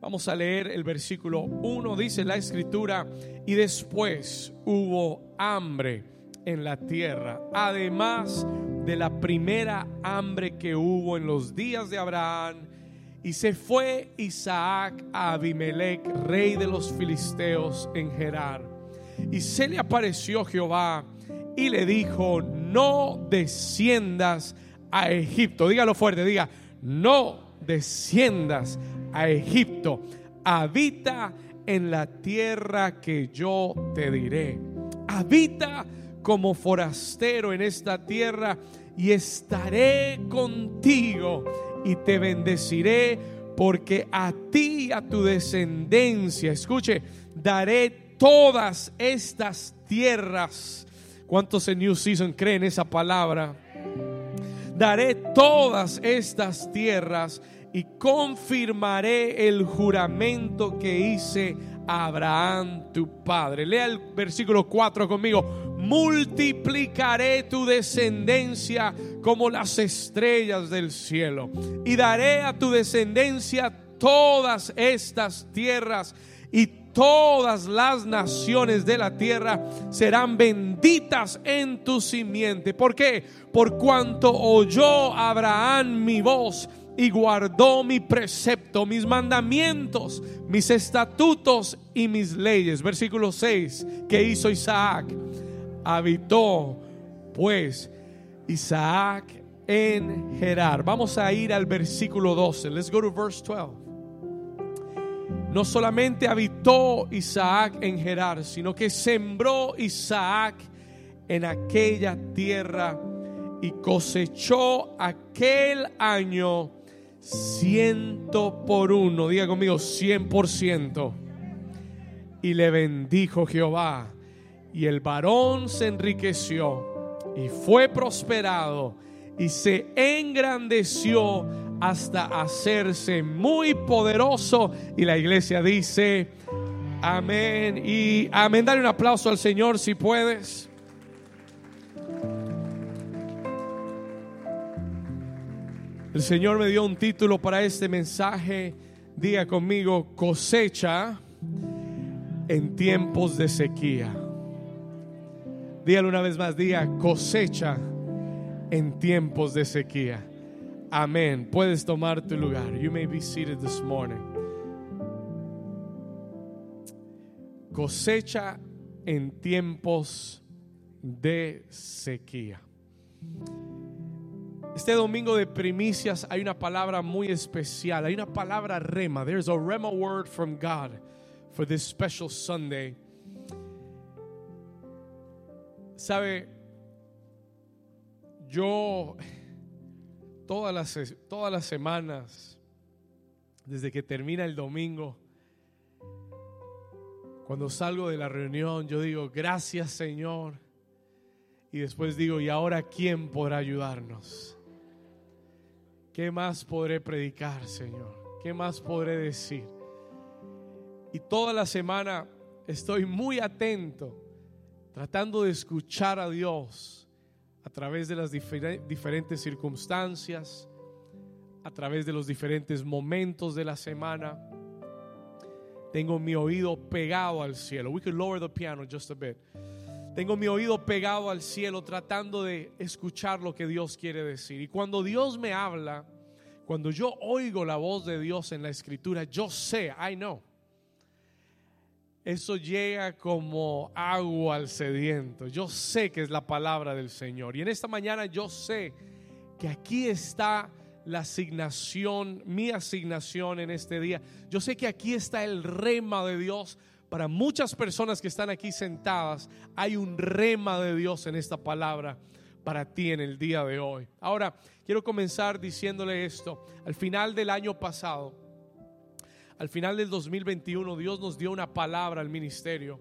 Vamos a leer el versículo 1, dice la escritura, y después hubo hambre en la tierra, además de la primera hambre que hubo en los días de Abraham. Y se fue Isaac a Abimelech, rey de los filisteos, en Gerar. Y se le apareció Jehová y le dijo, no desciendas a Egipto. Dígalo fuerte, diga, no desciendas a Egipto. Habita en la tierra que yo te diré. Habita como forastero en esta tierra y estaré contigo y te bendeciré porque a ti y a tu descendencia, escuche, daré todas estas tierras. ¿Cuántos en New Season creen esa palabra? Daré todas estas tierras y confirmaré el juramento que hice a Abraham tu padre. Lea el versículo 4 conmigo. Multiplicaré tu descendencia como las estrellas del cielo y daré a tu descendencia todas estas tierras y todas las naciones de la tierra serán benditas en tu simiente. ¿Por qué? Por cuanto oyó Abraham mi voz y guardó mi precepto, mis mandamientos, mis estatutos y mis leyes. Versículo 6, que hizo Isaac. Habitó pues Isaac en Gerar. Vamos a ir al versículo 12. Let's go to verse 12. No solamente habitó Isaac en Gerar, sino que sembró Isaac en aquella tierra y cosechó aquel año ciento por uno, diga conmigo, cien por ciento. Y le bendijo Jehová. Y el varón se enriqueció y fue prosperado y se engrandeció hasta hacerse muy poderoso. Y la iglesia dice, amén. Y amén, dale un aplauso al Señor si puedes. El Señor me dio un título para este mensaje. Diga conmigo, cosecha en tiempos de sequía. Dígalo una vez más, diga cosecha en tiempos de sequía. Amén. Puedes tomar tu lugar. You may be seated this morning. Cosecha en tiempos de sequía. Este domingo de primicias hay una palabra muy especial. Hay una palabra rema. There's a rema word from God for this special Sunday. Sabe, yo todas las, todas las semanas, desde que termina el domingo, cuando salgo de la reunión, yo digo, gracias Señor. Y después digo, ¿y ahora quién podrá ayudarnos? ¿Qué más podré predicar, Señor? ¿Qué más podré decir? Y toda la semana estoy muy atento, tratando de escuchar a Dios a través de las diferentes circunstancias, a través de los diferentes momentos de la semana. Tengo mi oído pegado al cielo. We could lower the piano just a bit. Tengo mi oído pegado al cielo tratando de escuchar lo que Dios quiere decir. Y cuando Dios me habla, cuando yo oigo la voz de Dios en la escritura, yo sé, I know. Eso llega como agua al sediento. Yo sé que es la palabra del Señor. Y en esta mañana yo sé que aquí está la asignación, mi asignación en este día. Yo sé que aquí está el rema de Dios para muchas personas que están aquí sentadas, hay un rema de Dios en esta palabra para ti en el día de hoy. Ahora, quiero comenzar diciéndole esto. Al final del año pasado, al final del 2021, Dios nos dio una palabra al ministerio.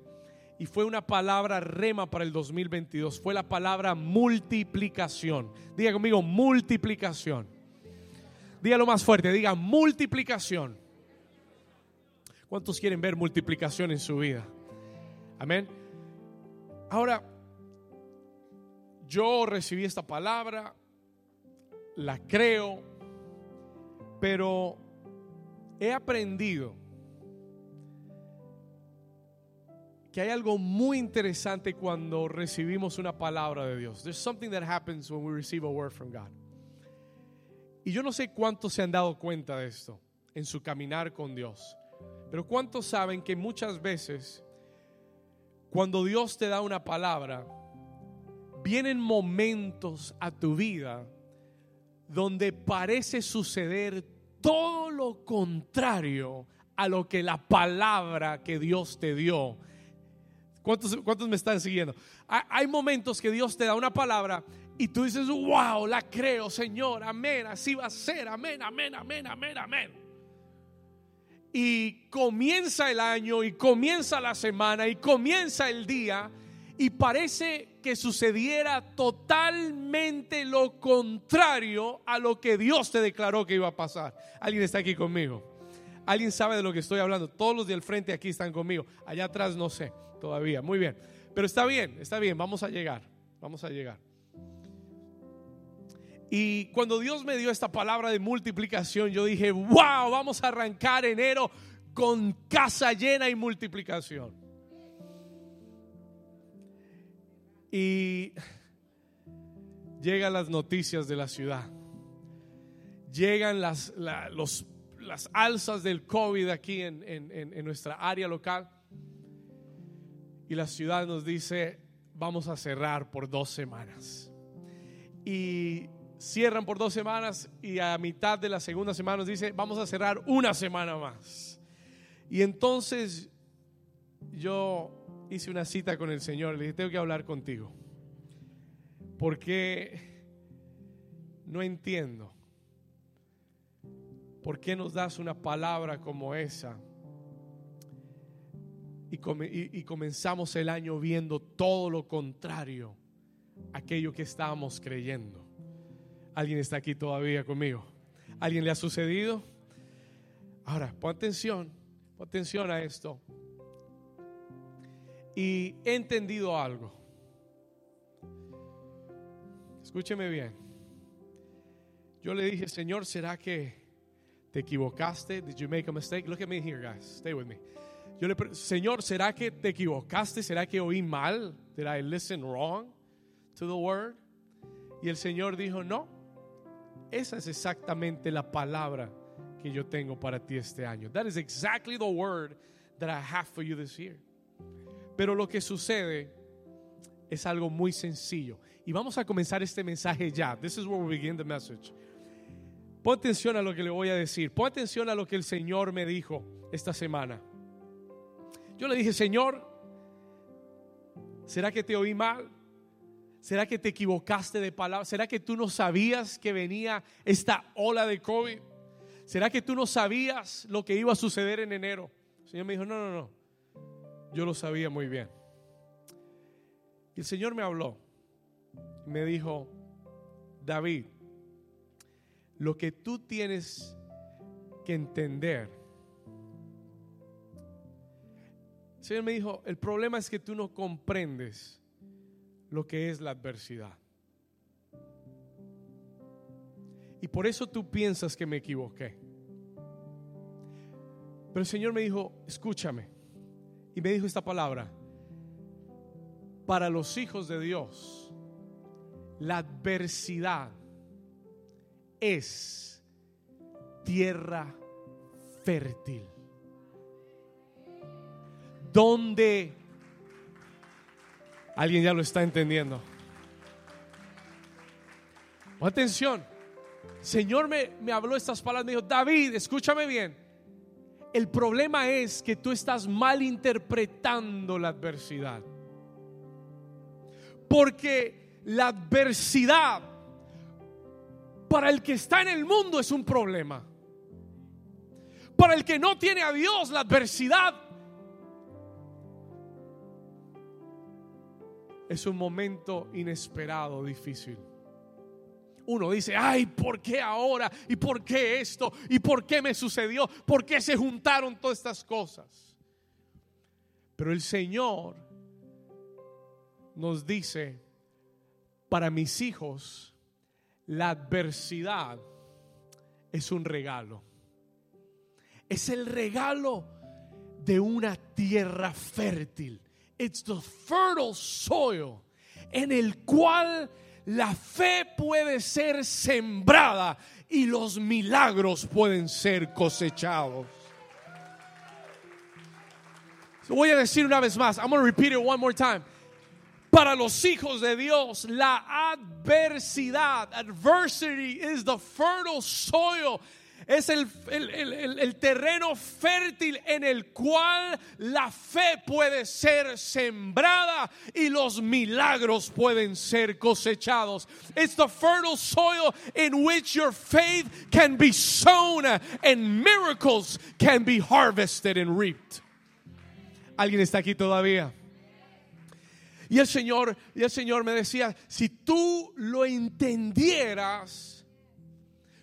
Y fue una palabra rema para el 2022. Fue la palabra multiplicación. Diga conmigo, multiplicación. Dígalo más fuerte, diga multiplicación. ¿Cuántos quieren ver multiplicación en su vida? Amén. Ahora, yo recibí esta palabra, la creo, pero he aprendido que hay algo muy interesante cuando recibimos una palabra de Dios. There's something that happens when we receive a word from God. Y yo no sé cuántos se han dado cuenta de esto en su caminar con Dios. Pero cuántos saben que muchas veces cuando Dios te da una palabra, vienen momentos a tu vida donde parece suceder todo lo contrario a lo que la palabra que Dios te dio. ¿Cuántos, cuántos me están siguiendo? Hay momentos que Dios te da una palabra y tú dices, wow, la creo, Señor, amén, así va a ser, amén, amén, amén, amén, amén. Y comienza el año y comienza la semana y comienza el día y parece que sucediera totalmente lo contrario a lo que Dios te declaró que iba a pasar. ¿Alguien está aquí conmigo? ¿Alguien sabe de lo que estoy hablando? Todos los del frente aquí están conmigo. Allá atrás no sé todavía. Muy bien. Pero está bien, está bien. Vamos a llegar. Vamos a llegar. Y cuando Dios me dio esta palabra de multiplicación, yo dije, wow, vamos a arrancar enero con casa llena y multiplicación. Y llegan las noticias de la ciudad. Llegan las, las alzas del COVID aquí en, en nuestra área local. Y la ciudad nos dice, vamos a cerrar por dos semanas. Y cierran por dos semanas y a mitad de la segunda semana nos dice, vamos a cerrar una semana más. Y entonces yo hice una cita con el Señor, le dije, tengo que hablar contigo. Porque no entiendo. ¿Por qué nos das una palabra como esa? Y, y, comenzamos el año viendo todo lo contrario aquello que estábamos creyendo. ¿Alguien está aquí todavía conmigo? ¿Alguien le ha sucedido? Ahora, pon atención, pon atención a esto. Y he entendido algo. Escúcheme bien. Yo le dije, Señor, ¿será que te equivocaste? Did you make a mistake? Look at me here, guys. Stay with me. Yo le Señor, ¿será que te equivocaste? ¿Será que oí mal? Did I listen wrong to the word? Y el Señor dijo, no. Esa es exactamente la palabra que yo tengo para ti este año. That is exactly the word that I have for you this year. Pero lo que sucede es algo muy sencillo. Y vamos a comenzar este mensaje ya. This is where we begin the message. Pon atención a lo que le voy a decir. Pon atención a lo que el Señor me dijo esta semana. Yo le dije, Señor, ¿será que te oí mal? ¿Será que te equivocaste de palabra? ¿Será que tú no sabías que venía esta ola de COVID? ¿Será que tú no sabías lo que iba a suceder en enero? El Señor me dijo, no, no, no. Yo lo sabía muy bien. Y el Señor me habló. Me dijo, David, lo que tú tienes que entender. El Señor me dijo, el problema es que tú no comprendes lo que es la adversidad. Y por eso tú piensas que me equivoqué. Pero el Señor me dijo, escúchame. Y me dijo esta palabra, para los hijos de Dios, la adversidad es tierra fértil. Donde alguien ya lo está entendiendo. Atención, Señor me, me habló estas palabras, me dijo, David, escúchame bien el problema es que tú estás malinterpretando la adversidad. Porque la adversidad para el que está en el mundo es un problema. Para el que no tiene a Dios, la adversidad es un momento inesperado, difícil uno dice, ay, ¿por qué ahora? ¿Y por qué esto? ¿Y por qué me sucedió? ¿Por qué se juntaron todas estas cosas? Pero el Señor nos dice, para mis hijos, la adversidad es un regalo. Es el regalo de una tierra fértil It's the fertile soil en el cual la fe puede ser sembrada y los milagros pueden ser cosechados. Voy a decir una vez más. I'm going to repeat it one more time. Para los hijos de Dios, la adversidad, adversity is the fertile soil es el, el, terreno fértil en el cual la fe puede ser sembrada y los milagros pueden ser cosechados. It's the fertile soil in which your faith can be sown and miracles can be harvested and reaped. ¿Alguien está aquí todavía? Y el Señor, y el Señor me decía, si tú lo entendieras,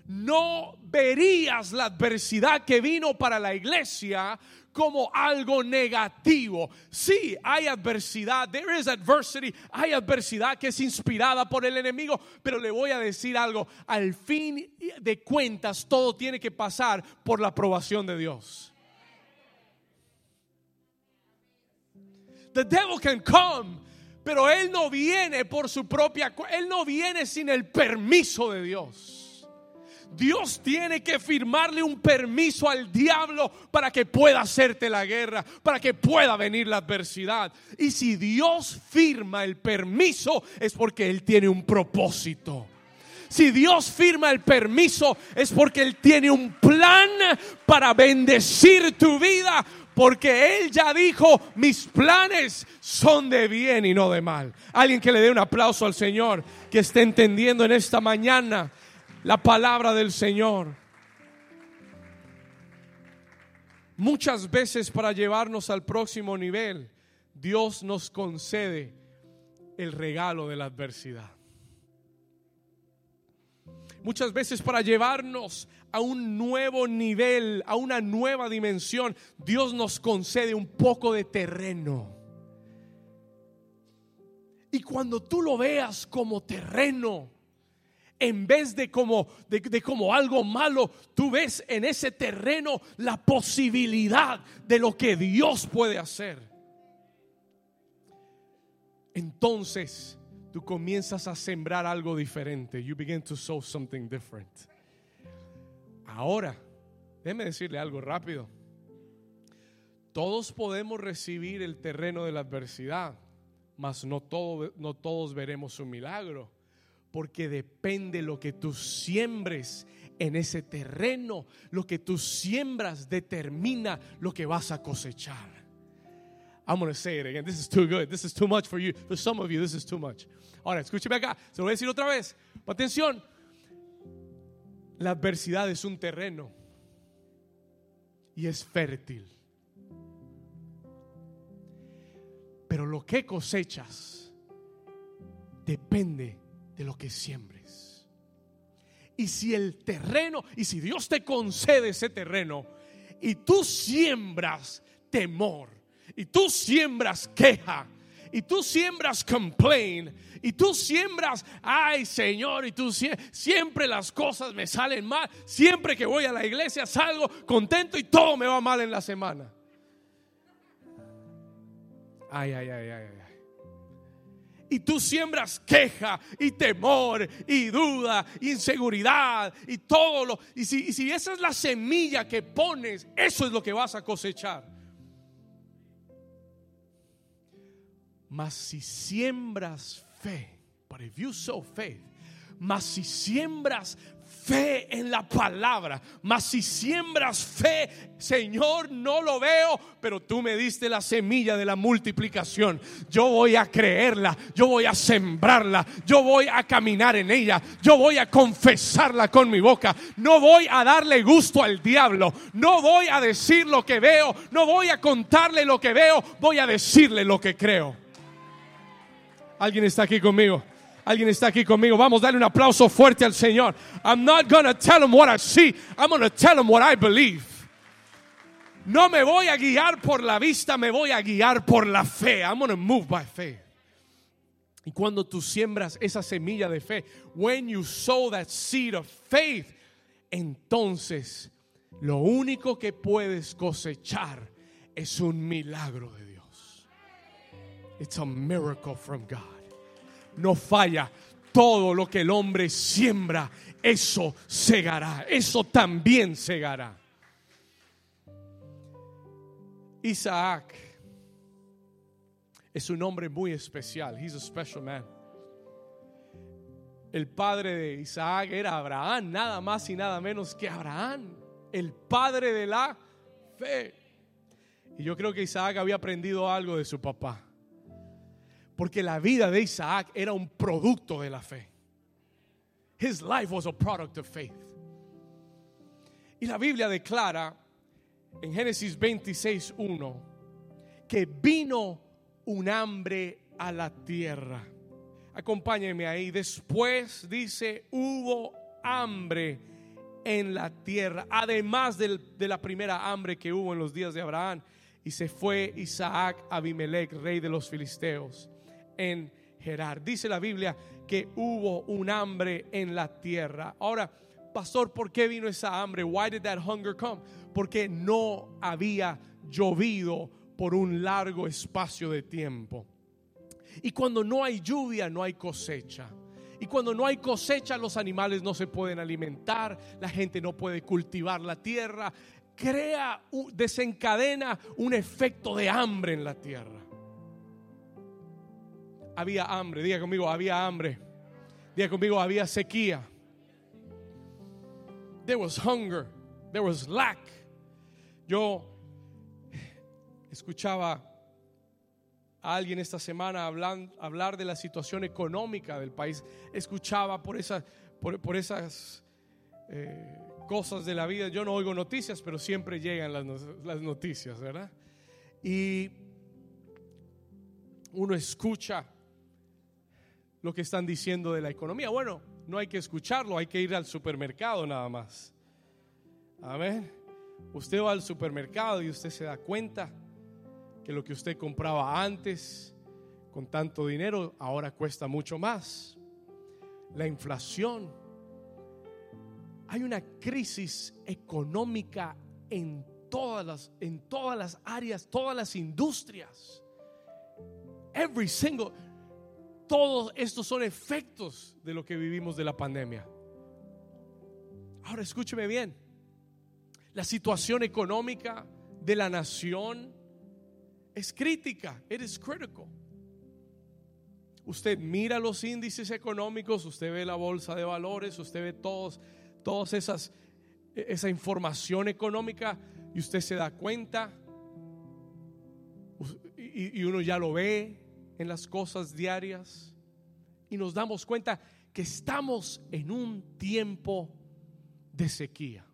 no verías la adversidad que vino para la iglesia como algo negativo. Sí, hay adversidad, there is adversity, hay adversidad que es inspirada por el enemigo, pero le voy a decir algo, al fin de cuentas todo tiene que pasar por la aprobación de Dios. The devil can come, pero él no viene por su propia, él no viene sin el permiso de Dios. Dios tiene que firmarle un permiso al diablo para que pueda hacerte la guerra, para que pueda venir la adversidad. Y si Dios firma el permiso es porque Él tiene un propósito. Si Dios firma el permiso es porque Él tiene un plan para bendecir tu vida. Porque Él ya dijo, mis planes son de bien y no de mal. Alguien que le dé un aplauso al Señor, que esté entendiendo en esta mañana la palabra del Señor. Muchas veces para llevarnos al próximo nivel, Dios nos concede el regalo de la adversidad. Muchas veces para llevarnos a un nuevo nivel, a una nueva dimensión, Dios nos concede un poco de terreno. Y cuando tú lo veas como terreno, en vez de como, de, como algo malo, tú ves en ese terreno la posibilidad de lo que Dios puede hacer. Entonces tú comienzas a sembrar algo diferente. You begin to sow something different. Ahora, déjeme decirle algo rápido. Todos podemos recibir el terreno de la adversidad, mas no, todo, no todos veremos un milagro porque depende lo que tú siembres en ese terreno. Lo que tú siembras determina lo que vas a cosechar. I'm going to say it again. This is too good. This is too much for you. For some of you, this is too much. Ahora, escúcheme acá. Se lo voy a decir otra vez. Atención. La adversidad es un terreno y es fértil. Pero lo que cosechas depende de lo que siembres. Y si el terreno, y si Dios te concede ese terreno, y tú siembras temor, y tú siembras queja, y tú siembras complain, y tú siembras, ay Señor, y tú siempre las cosas me salen mal, siempre que voy a la iglesia salgo contento y todo me va mal en la semana. Ay, ay, ay, ay, ay y tú siembras queja y temor y duda, inseguridad y todo lo... Y si, y si esa es la semilla que pones, eso es lo que vas a cosechar. Mas si siembras fe, but if you sow faith, mas si siembras fe en la palabra. Mas si siembras fe, Señor, no lo veo, pero tú me diste la semilla de la multiplicación. Yo voy a creerla, yo voy a sembrarla, yo voy a caminar en ella, yo voy a confesarla con mi boca. No voy a darle gusto al diablo, no voy a decir lo que veo, no voy a contarle lo que veo, voy a decirle lo que creo. ¿Alguien está aquí conmigo? Alguien está aquí conmigo. Vamos a darle un aplauso fuerte al Señor. I'm not going to tell him what I see. I'm going to tell him what I believe. No me voy a guiar por la vista, me voy a guiar por la fe. I'm going to move by faith. Y cuando tú siembras esa semilla de fe, when you sow that seed of faith, entonces lo único que puedes cosechar es un milagro de Dios. It's a miracle from God. No falla. Todo lo que el hombre siembra, eso segará. Eso también segará. Isaac es un hombre muy especial. He's a special man. El padre de Isaac era Abraham, nada más y nada menos que Abraham, el padre de la fe. Y yo creo que Isaac había aprendido algo de su papá. Porque la vida de Isaac era un producto de la fe. His life was a product of faith. Y la Biblia declara en Génesis 26:1 que vino un hambre a la tierra. Acompáñenme ahí. Después dice, hubo hambre en la tierra, además de la primera hambre que hubo en los días de Abraham. Y se fue Isaac Abimelech, rey de los filisteos, en Gerar. Dice la Biblia que hubo un hambre en la tierra. Ahora, pastor, ¿por qué vino esa hambre? Why did that hunger come? Porque no había llovido por un largo espacio de tiempo. Y cuando no hay lluvia, no hay cosecha. Y cuando no hay cosecha, los animales no se pueden alimentar, la gente no puede cultivar la tierra, crea, desencadena un efecto de hambre en la tierra. Había hambre, diga conmigo, había hambre. Diga conmigo, había sequía. There was hunger, there was lack. Yo escuchaba a alguien esta semana hablar de la situación económica del país. Escuchaba por esas, por, esas eh, cosas de la vida. Yo no oigo noticias, pero siempre llegan las, las noticias, ¿verdad? Y uno escucha lo que están diciendo de la economía. Bueno, no hay que escucharlo, hay que ir al supermercado nada más. Amén. Usted va al supermercado y usted se da cuenta que lo que usted compraba antes con tanto dinero ahora cuesta mucho más. La inflación. Hay una crisis económica en todas las, en todas las áreas, todas las industrias. Every single. Todos estos son efectos de lo que vivimos de la pandemia. Ahora escúcheme bien. La situación económica de la nación es crítica, it is critical. Usted mira los índices económicos, usted ve la bolsa de valores, usted ve todos, esas esa información económica y usted se da cuenta y uno ya lo ve en las cosas diarias y nos damos cuenta que estamos en un tiempo de sequía.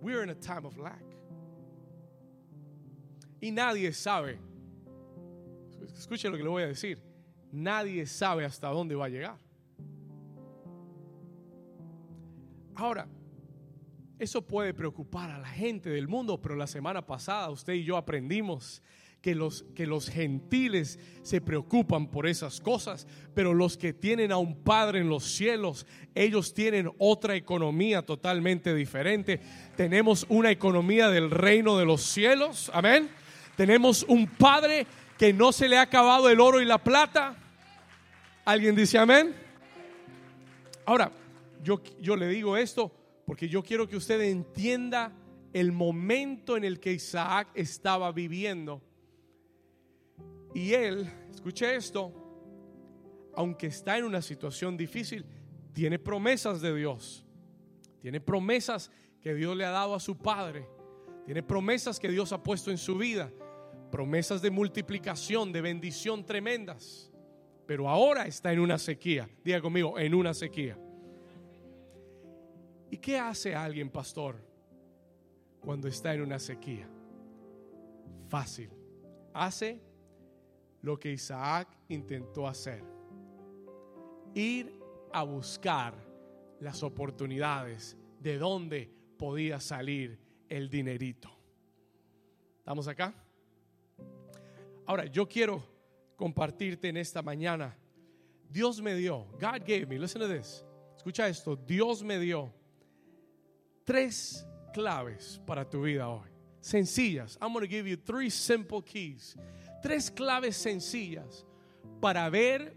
We're in a time of lack. Y nadie sabe, escuche lo que le voy a decir, nadie sabe hasta dónde va a llegar. Ahora, eso puede preocupar a la gente del mundo, pero la semana pasada usted y yo aprendimos que los, que los gentiles se preocupan por esas cosas, pero los que tienen a un Padre en los cielos, ellos tienen otra economía totalmente diferente. Tenemos una economía del reino de los cielos, amén tenemos un Padre que no se le ha acabado el oro y la plata. ¿Alguien dice amén? Ahora, yo, yo le digo esto porque yo quiero que usted entienda el momento en el que Isaac estaba viviendo. Y él, escuche esto, aunque está en una situación difícil, tiene promesas de Dios. Tiene promesas que Dios le ha dado a su padre. Tiene promesas que Dios ha puesto en su vida promesas de multiplicación, de bendición tremendas. Pero ahora está en una sequía. Diga conmigo, en una sequía. ¿Y qué hace alguien, pastor, cuando está en una sequía? Fácil. Hace lo que Isaac intentó hacer. Ir a buscar las oportunidades de dónde podía salir el dinerito. ¿Estamos acá? Ahora, yo quiero compartirte en esta mañana. Dios me dio, God gave me, listen to this. Escucha esto, Dios me dio tres claves para tu vida hoy. Sencillas. I'm going to give you three simple keys. Tres claves sencillas para ver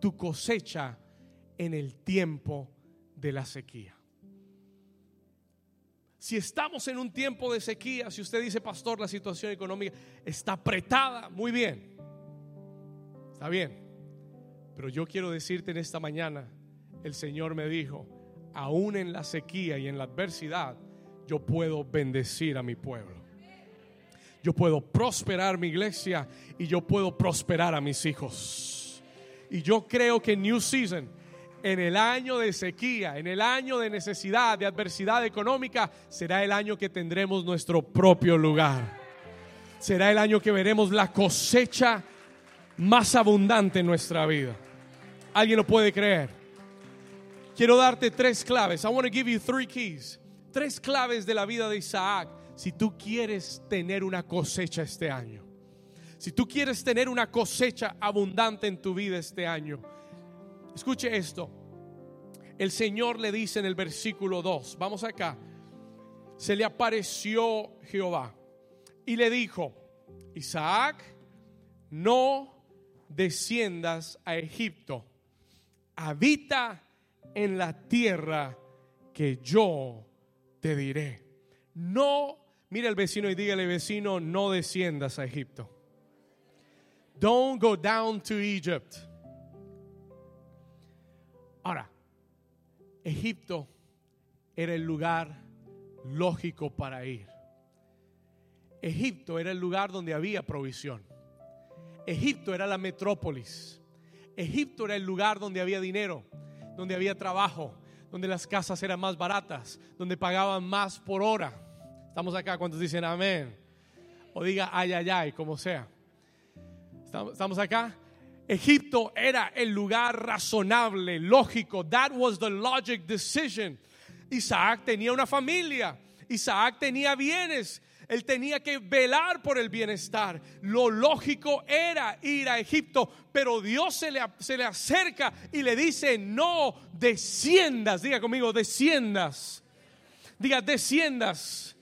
tu cosecha en el tiempo de la sequía. Si estamos en un tiempo de sequía, si usted dice, pastor, la situación económica está apretada, muy bien. Está bien. Pero yo quiero decirte en esta mañana, el Señor me dijo, aún en la sequía y en la adversidad, yo puedo bendecir a mi pueblo. Yo puedo prosperar mi iglesia y yo puedo prosperar a mis hijos. Y yo creo que New Season, en el año de sequía, en el año de necesidad, de adversidad económica, será el año que tendremos nuestro propio lugar. Será el año que veremos la cosecha más abundante en nuestra vida. ¿Alguien lo puede creer? Quiero darte tres claves. I want to give you three keys. Tres claves de la vida de Isaac si tú quieres tener una cosecha este año. Si tú quieres tener una cosecha abundante en tu vida este año. Escuche esto. El Señor le dice en el versículo 2, vamos acá. Se le apareció Jehová y le dijo, Isaac, no desciendas a Egipto habita en la tierra que yo te diré. No, mira el vecino y dígale vecino, no desciendas a Egipto. Don't go down to Egypt. Ahora, Egipto era el lugar lógico para ir. Egipto era el lugar donde había provisión. Egipto era la metrópolis. Egipto era el lugar donde había dinero, donde había trabajo, donde las casas eran más baratas, donde pagaban más por hora. Estamos acá, ¿cuántos dicen amén? O diga ay, ay, ay, como sea. ¿Estamos acá? Egipto era el lugar razonable, lógico. That was the logic decision. Isaac tenía una familia. Isaac tenía bienes. Él tenía que velar por el bienestar. Lo lógico era ir a Egipto, pero Dios se le, se le acerca y le dice, no desciendas. Diga conmigo, desciendas. Diga, desciendas.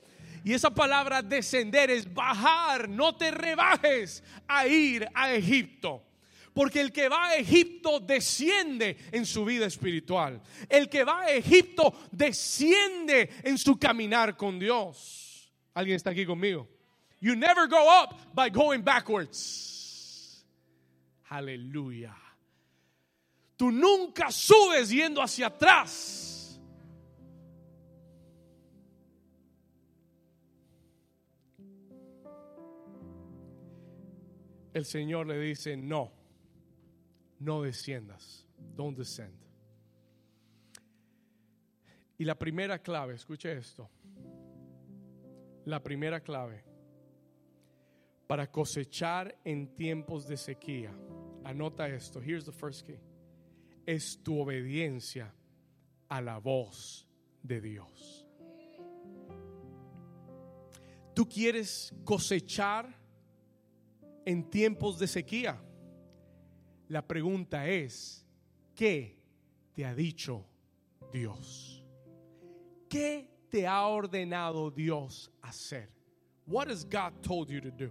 Y esa palabra descender es bajar, no te rebajes a ir a Egipto. Porque el que va a Egipto desciende en su vida espiritual. El que va a Egipto desciende en su caminar con Dios. ¿Alguien está aquí conmigo? You never go up by going backwards. Aleluya. Tú nunca subes yendo hacia atrás. El Señor le dice, no, no desciendas. Don't descend. Y la primera clave, escuche esto la primera clave para cosechar en tiempos de sequía. Anota esto. Here's the first key. Es tu obediencia a la voz de Dios. Tú quieres cosechar en tiempos de sequía. La pregunta es, ¿qué te ha dicho Dios? ¿Qué te ha ordenado Dios hacer? What has God told you to do?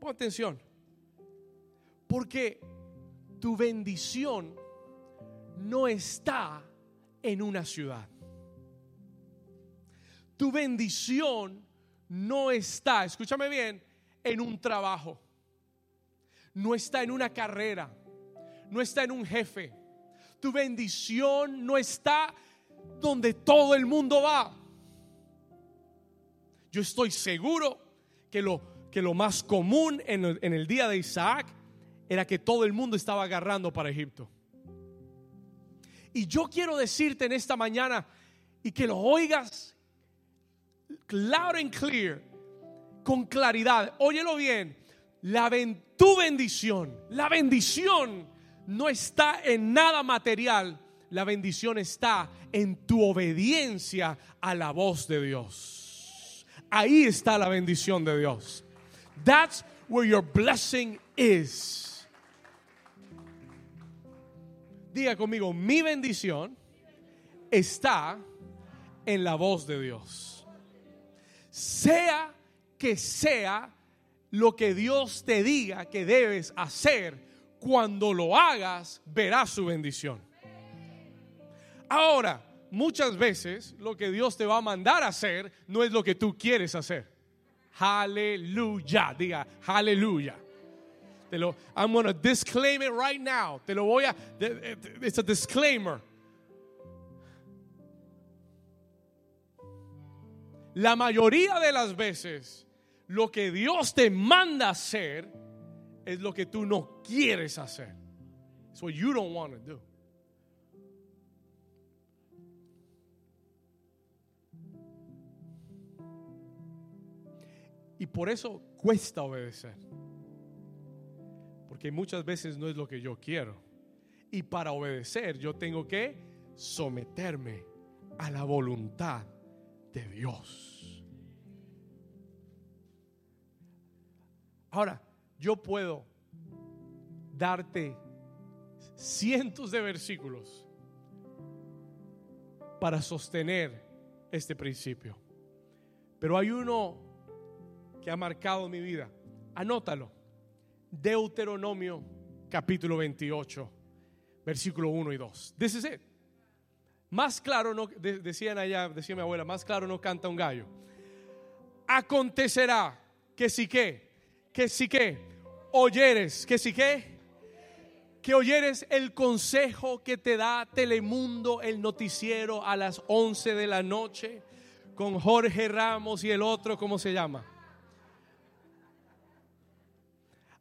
Pon atención. Porque tu bendición no está en una ciudad. Tu bendición no está, escúchame bien, en un trabajo. No está en una carrera. No está en un jefe. Tu bendición no está donde todo el mundo va. Yo estoy seguro que lo, que lo más común en el, en el día de Isaac era que todo el mundo estaba agarrando para Egipto. Y yo quiero decirte en esta mañana y que lo oigas loud and clear, con claridad. Óyelo bien. La tu bendición, la bendición no está en nada material, la bendición está en tu obediencia a la voz de Dios. Ahí está la bendición de Dios. That's where your blessing is. Diga conmigo, mi bendición está en la voz de Dios. Sea que sea lo que Dios te diga que debes hacer, cuando lo hagas, verás su bendición. Ahora, muchas veces lo que Dios te va a mandar a hacer no es lo que tú quieres hacer. Aleluya, diga, aleluya. Te lo, I'm going to disclaim it right now. Te lo voy a, it's a disclaimer. La mayoría de las veces, lo que Dios te manda hacer es lo que tú no quieres hacer. It's what you don't want to do. Y por eso cuesta obedecer. Porque muchas veces no es lo que yo quiero. Y para obedecer yo tengo que someterme a la voluntad de Dios. Ahora, yo puedo darte cientos de versículos para sostener este principio. Pero hay uno que ha marcado mi vida. Anótalo. Deuteronomio capítulo 28, versículo 1 y 2. This is it. Más claro no, decían allá, decía mi abuela, más claro no canta un gallo. Acontecerá que si que, que si que, oyeres, que si que, que oyeres el consejo que te da Telemundo, el noticiero a las 11 de la noche, con Jorge Ramos y el otro, ¿cómo se llama?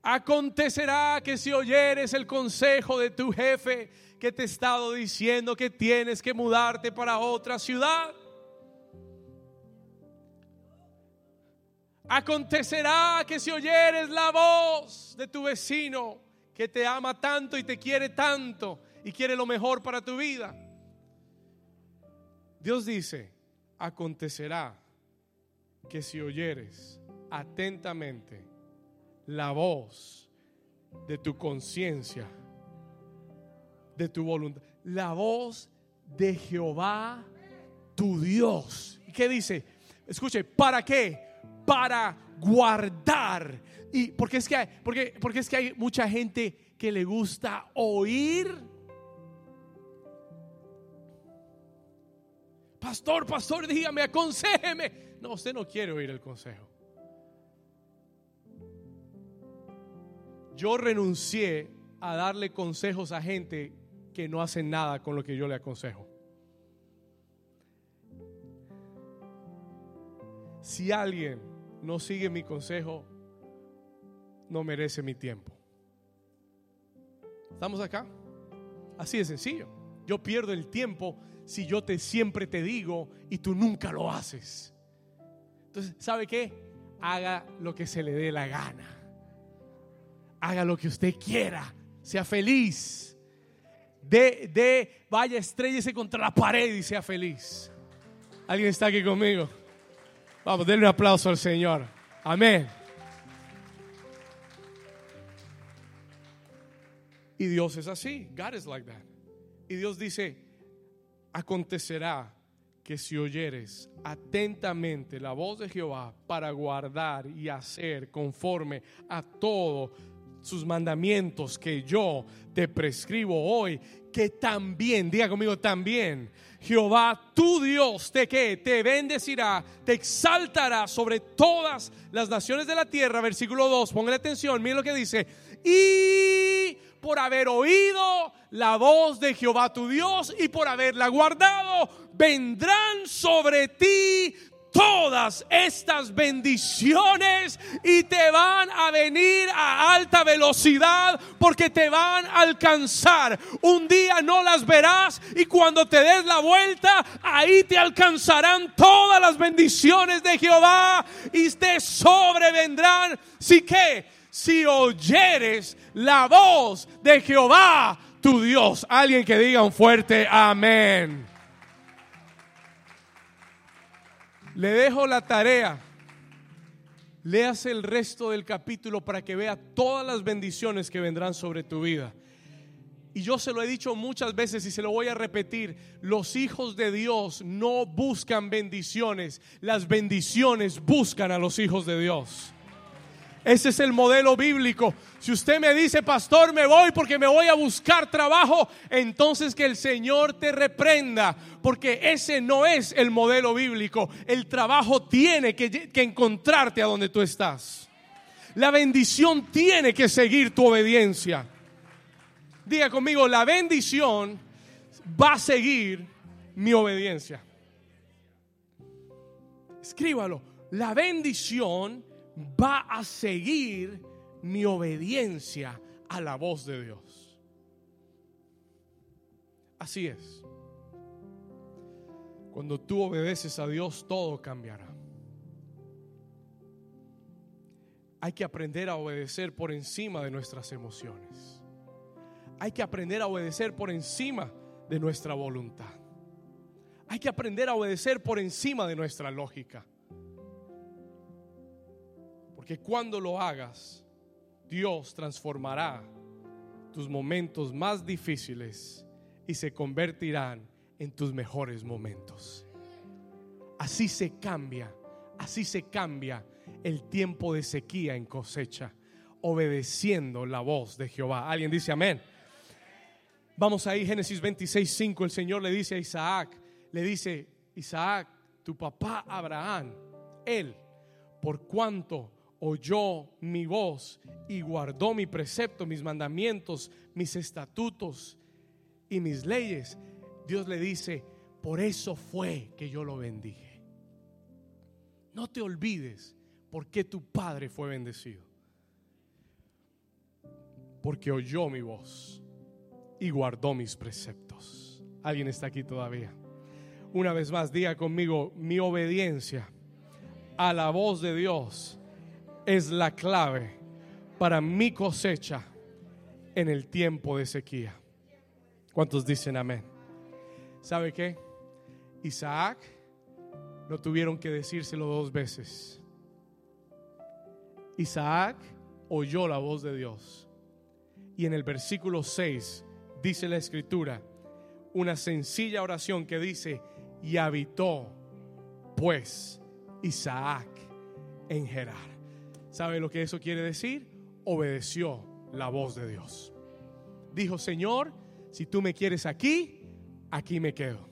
Acontecerá que si oyeres el consejo de tu jefe que te ha estado diciendo que tienes que mudarte para otra ciudad, acontecerá que si oyeres la voz de tu vecino que te ama tanto y te quiere tanto y quiere lo mejor para tu vida, Dios dice, acontecerá que si oyeres atentamente la voz de tu conciencia, de tu voluntad, la voz de Jehová, tu Dios. ¿Y qué dice? Escuche, ¿para qué? Para guardar. Y porque es que hay, porque, porque es que hay mucha gente que le gusta oír. Pastor, pastor, dígame, aconsejeme. No, usted no quiere oír el consejo. yo renuncié a darle consejos a gente que no hacen nada con lo que yo le aconsejo. Si alguien no sigue mi consejo, no merece mi tiempo. ¿Estamos acá? Así de sencillo. Yo pierdo el tiempo si yo te siempre te digo y tú nunca lo haces. Entonces, ¿sabe qué? Haga lo que se le dé la gana haga lo que usted quiera, sea feliz. De, de, vaya, estrellese contra la pared y sea feliz. ¿Alguien está aquí conmigo? Vamos, denle un aplauso al Señor. Amén. Y Dios es así. God is like that. Y Dios dice, acontecerá que si oyeres atentamente la voz de Jehová para guardar y hacer conforme a todo sus mandamientos que yo te prescribo hoy, que también, diga conmigo también, Jehová tu Dios te que te bendecirá, te exaltará sobre todas las naciones de la tierra, versículo 2, póngale atención, mire lo que dice, y por haber oído la voz de Jehová tu Dios y por haberla guardado, vendrán sobre ti todas estas bendiciones y te van a venir a alta velocidad porque te van a alcanzar. Un día no las verás y cuando te des la vuelta, ahí te alcanzarán todas las bendiciones de Jehová y te sobrevendrán. Si que, si oyeres la voz de Jehová, tu Dios. Alguien que diga un fuerte amén. Le dejo la tarea. Léase el resto del capítulo para que vea todas las bendiciones que vendrán sobre tu vida. Y yo se lo he dicho muchas veces y se lo voy a repetir. Los hijos de Dios no buscan bendiciones. Las bendiciones buscan a los hijos de Dios. Ese es el modelo bíblico. Si usted me dice, pastor, me voy porque me voy a buscar trabajo, entonces que el Señor te reprenda, porque ese no es el modelo bíblico. El trabajo tiene que, encontrarte a donde tú estás. La bendición tiene que seguir tu obediencia. Diga conmigo, la bendición va a seguir mi obediencia. Escríbalo, la bendición va a seguir mi obediencia a la voz de Dios. Así es. Cuando tú obedeces a Dios, todo cambiará. Hay que aprender a obedecer por encima de nuestras emociones. Hay que aprender a obedecer por encima de nuestra voluntad. Hay que aprender a obedecer por encima de nuestra lógica. Porque cuando lo hagas, Dios transformará tus momentos más difíciles y se convertirán en tus mejores momentos. Así se cambia, así se cambia el tiempo de sequía en cosecha, obedeciendo la voz de Jehová. ¿Alguien dice amén? Vamos ahí, Génesis 26, 5, el Señor le dice a Isaac, le dice, Isaac, tu papá Abraham, él, por cuanto oyó mi voz y guardó mi precepto, mis mandamientos, mis estatutos y mis leyes, Dios le dice, por eso fue que yo lo bendije. No te olvides por qué tu padre fue bendecido. Porque oyó mi voz y guardó mis preceptos. ¿Alguien está aquí todavía? Una vez más, diga conmigo, mi obediencia a la voz de Dios es la clave para mi cosecha en el tiempo de sequía. ¿Cuántos dicen amén? ¿Sabe qué? Isaac no tuvieron que decírselo dos veces. Isaac oyó la voz de Dios. Y en el versículo 6 dice la escritura una sencilla oración que dice, y habitó pues Isaac en Gerar. ¿Sabe lo que eso quiere decir? Obedeció la voz de Dios. Dijo, Señor, si tú me quieres aquí, aquí me quedo.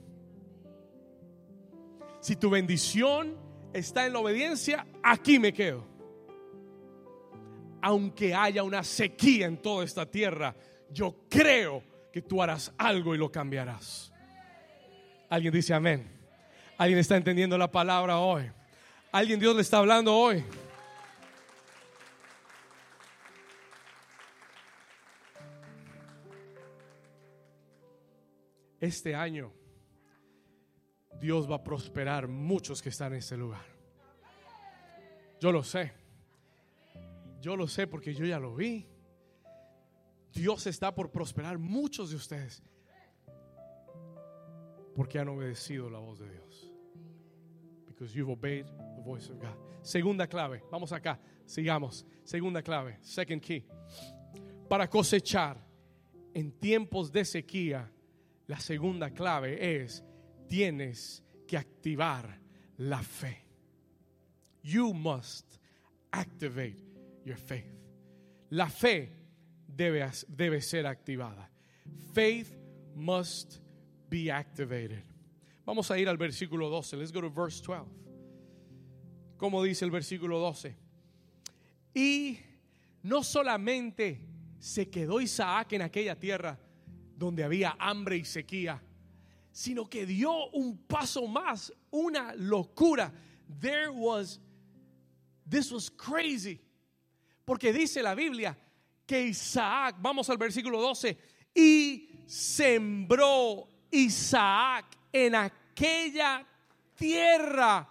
Si tu bendición está en la obediencia, aquí me quedo. Aunque haya una sequía en toda esta tierra, yo creo que tú harás algo y lo cambiarás. Alguien dice amén. Alguien está entendiendo la palabra hoy. Alguien Dios le está hablando hoy. Este año Dios va a prosperar muchos que están en este lugar. Yo lo sé. Yo lo sé porque yo ya lo vi. Dios está por prosperar muchos de ustedes porque han obedecido la voz de Dios. Because you've obeyed the voice of God. Segunda clave, vamos acá, sigamos. Segunda clave, second key. Para cosechar en tiempos de sequía la segunda clave es, tienes que activar la fe. You must activate your faith. La fe debe, debe ser activada. Faith must be activated. Vamos a ir al versículo 12. Let's go to verse 12. ¿Cómo dice el versículo 12? Y no solamente se quedó Isaac en aquella tierra, donde había hambre y sequía, sino que dio un paso más, una locura. There was, this was crazy. Porque dice la Biblia que Isaac, vamos al versículo 12, y sembró Isaac en aquella tierra.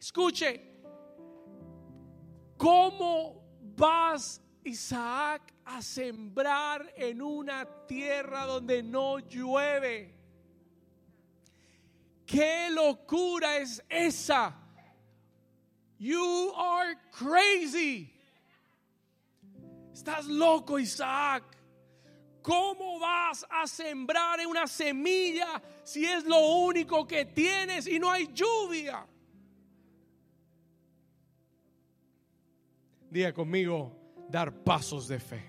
Escuche, ¿cómo vas Isaac a sembrar en una tierra donde no llueve. ¿Qué locura es esa? You are crazy. Estás loco, Isaac. ¿Cómo vas a sembrar en una semilla si es lo único que tienes y no hay lluvia? Diga conmigo, dar pasos de fe.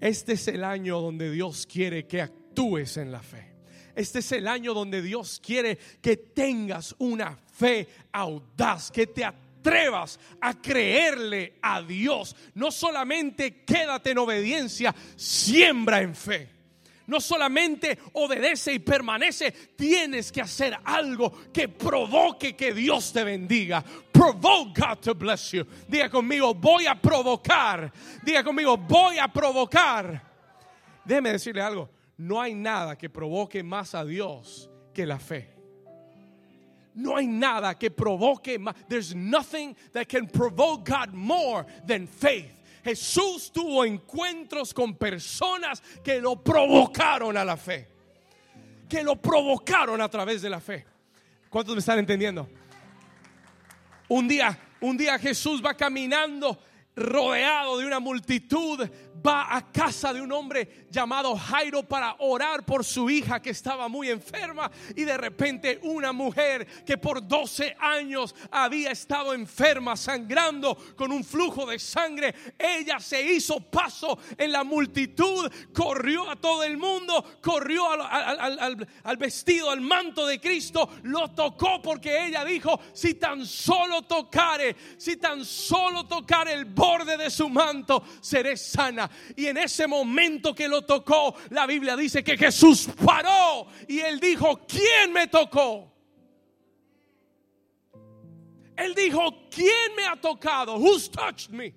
Este es el año donde Dios quiere que actúes en la fe. Este es el año donde Dios quiere que tengas una fe audaz, que te atrevas a creerle a Dios. No solamente quédate en obediencia, siembra en fe no solamente obedece y permanece, tienes que hacer algo que provoque que Dios te bendiga. Provoke to bless you. Diga conmigo, voy a provocar. Diga conmigo, voy a provocar. Déjeme decirle algo, no hay nada que provoque más a Dios que la fe. No hay nada que provoque más. There's nothing that can provoke God more than faith. Jesús tuvo encuentros con personas que lo provocaron a la fe. Que lo provocaron a través de la fe. ¿Cuántos me están entendiendo? Un día, un día Jesús va caminando rodeado de una multitud va a casa de un hombre llamado Jairo para orar por su hija que estaba muy enferma y de repente una mujer que por 12 años había estado enferma, sangrando con un flujo de sangre, ella se hizo paso en la multitud, corrió a todo el mundo, corrió al, vestido, al manto de Cristo, lo tocó porque ella dijo, si tan solo tocare, si tan solo tocare el borde de su manto, seré sana. Y en ese momento que lo tocó, la Biblia dice que Jesús paró y él dijo, ¿quién me tocó? Él dijo, ¿quién me ha tocado? Who's touched me?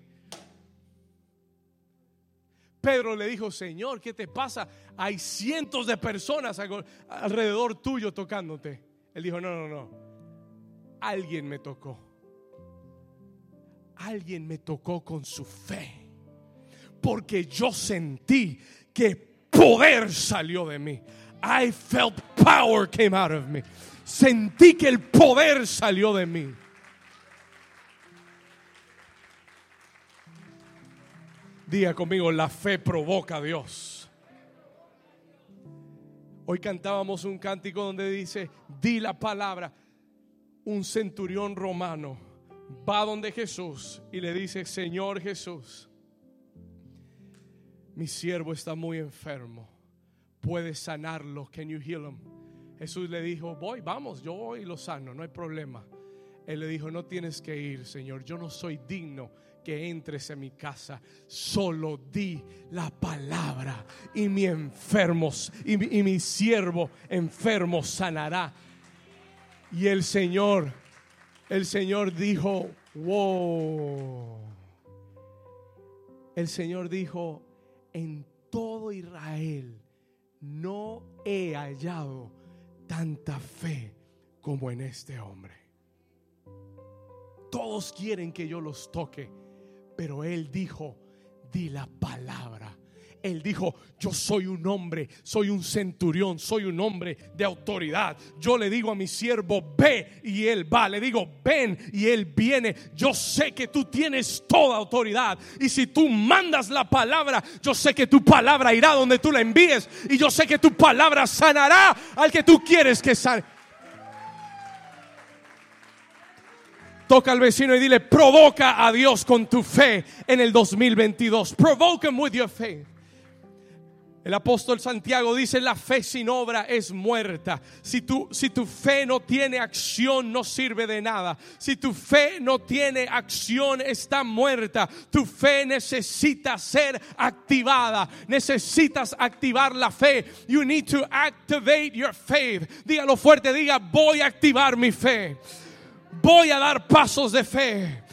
Pedro le dijo, Señor, ¿qué te pasa? Hay cientos de personas alrededor tuyo tocándote. Él dijo, no, no, no. Alguien me tocó. Alguien me tocó con su fe porque yo sentí que poder salió de mí. I felt power came out of me. Sentí que el poder salió de mí. Diga conmigo, la fe provoca a Dios. Hoy cantábamos un cántico donde dice, di la palabra. Un centurión romano va donde Jesús y le dice, Señor Jesús, mi siervo está muy enfermo. Puedes sanarlo. Can you heal him? Jesús le dijo, voy, vamos, yo voy y lo sano, no hay problema. Él le dijo, no tienes que ir, Señor, yo no soy digno que entres en mi casa. Solo di la palabra y mi enfermo y mi, y mi siervo enfermo sanará. Y el Señor, el Señor dijo, wow. El Señor dijo, en todo Israel no he hallado tanta fe como en este hombre. Todos quieren que yo los toque, pero él dijo, di la palabra él dijo, yo soy un hombre, soy un centurión, soy un hombre de autoridad. Yo le digo a mi siervo, ve y él va. Le digo, ven y él viene. Yo sé que tú tienes toda autoridad. Y si tú mandas la palabra, yo sé que tu palabra irá donde tú la envíes. Y yo sé que tu palabra sanará al que tú quieres que sane. Toca al vecino y dile, provoca a Dios con tu fe en el 2022. Provoke him with your faith. El apóstol Santiago dice, la fe sin obra es muerta. Si tu, si tu fe no tiene acción, no sirve de nada. Si tu fe no tiene acción, está muerta. Tu fe necesita ser activada. Necesitas activar la fe. You need to activate your faith. Dígalo fuerte, diga, voy a activar mi fe. Voy a dar pasos de fe.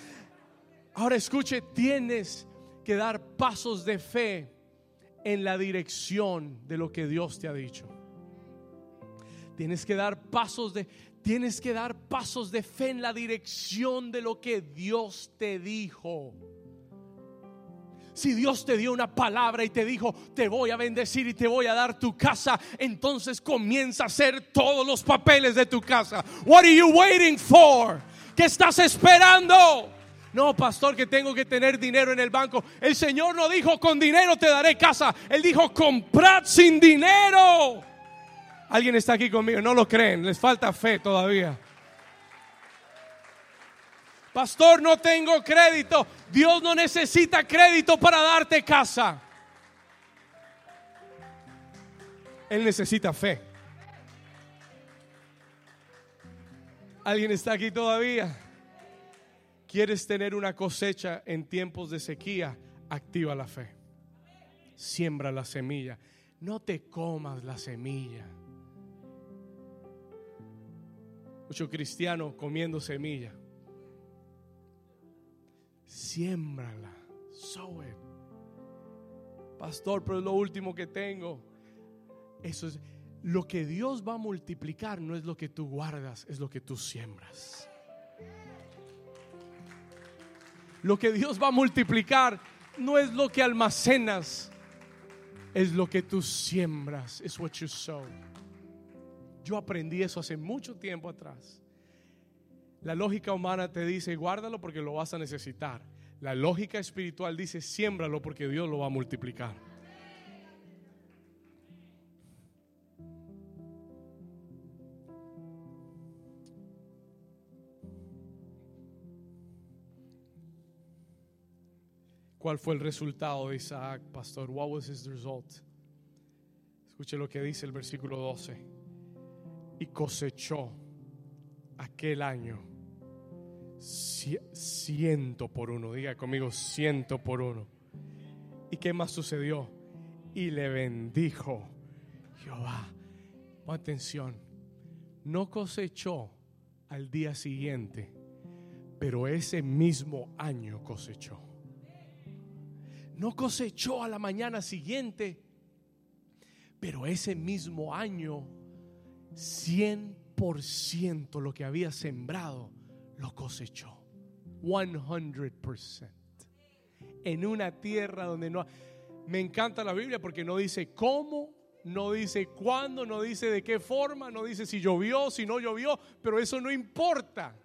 Ahora escuche, tienes que dar pasos de fe en la dirección de lo que Dios te ha dicho. Tienes que dar pasos de tienes que dar pasos de fe en la dirección de lo que Dios te dijo. Si Dios te dio una palabra y te dijo, te voy a bendecir y te voy a dar tu casa, entonces comienza a hacer todos los papeles de tu casa. What are you waiting for? ¿Qué estás esperando? No, pastor, que tengo que tener dinero en el banco. El Señor no dijo, con dinero te daré casa. Él dijo, comprad sin dinero. Alguien está aquí conmigo, no lo creen, les falta fe todavía. Pastor, no tengo crédito. Dios no necesita crédito para darte casa. Él necesita fe. ¿Alguien está aquí todavía? ¿Quieres tener una cosecha en tiempos de sequía? Activa la fe. Siembra la semilla. No te comas la semilla. Muchos cristianos comiendo semilla. Siémbrala. Sow it. Pastor, pero es lo último que tengo. Eso es lo que Dios va a multiplicar, no es lo que tú guardas, es lo que tú siembras. Lo que Dios va a multiplicar no es lo que almacenas, es lo que tú siembras. Es what you sow. Yo aprendí eso hace mucho tiempo atrás. La lógica humana te dice, guárdalo porque lo vas a necesitar. La lógica espiritual dice, siémbralo porque Dios lo va a multiplicar. ¿Cuál fue el resultado de Isaac, pastor? What was his result? Escuche lo que dice el versículo 12. Y cosechó aquel año ciento por uno. Diga conmigo, ciento por uno. ¿Y qué más sucedió? Y le bendijo Jehová. atención, no cosechó al día siguiente, pero ese mismo año cosechó no cosechó a la mañana siguiente, pero ese mismo año, 100% lo que había sembrado, lo cosechó. 100%. En una tierra donde no... Me encanta la Biblia porque no dice cómo, no dice cuándo, no dice de qué forma, no dice si llovió, si no llovió, pero eso no importa.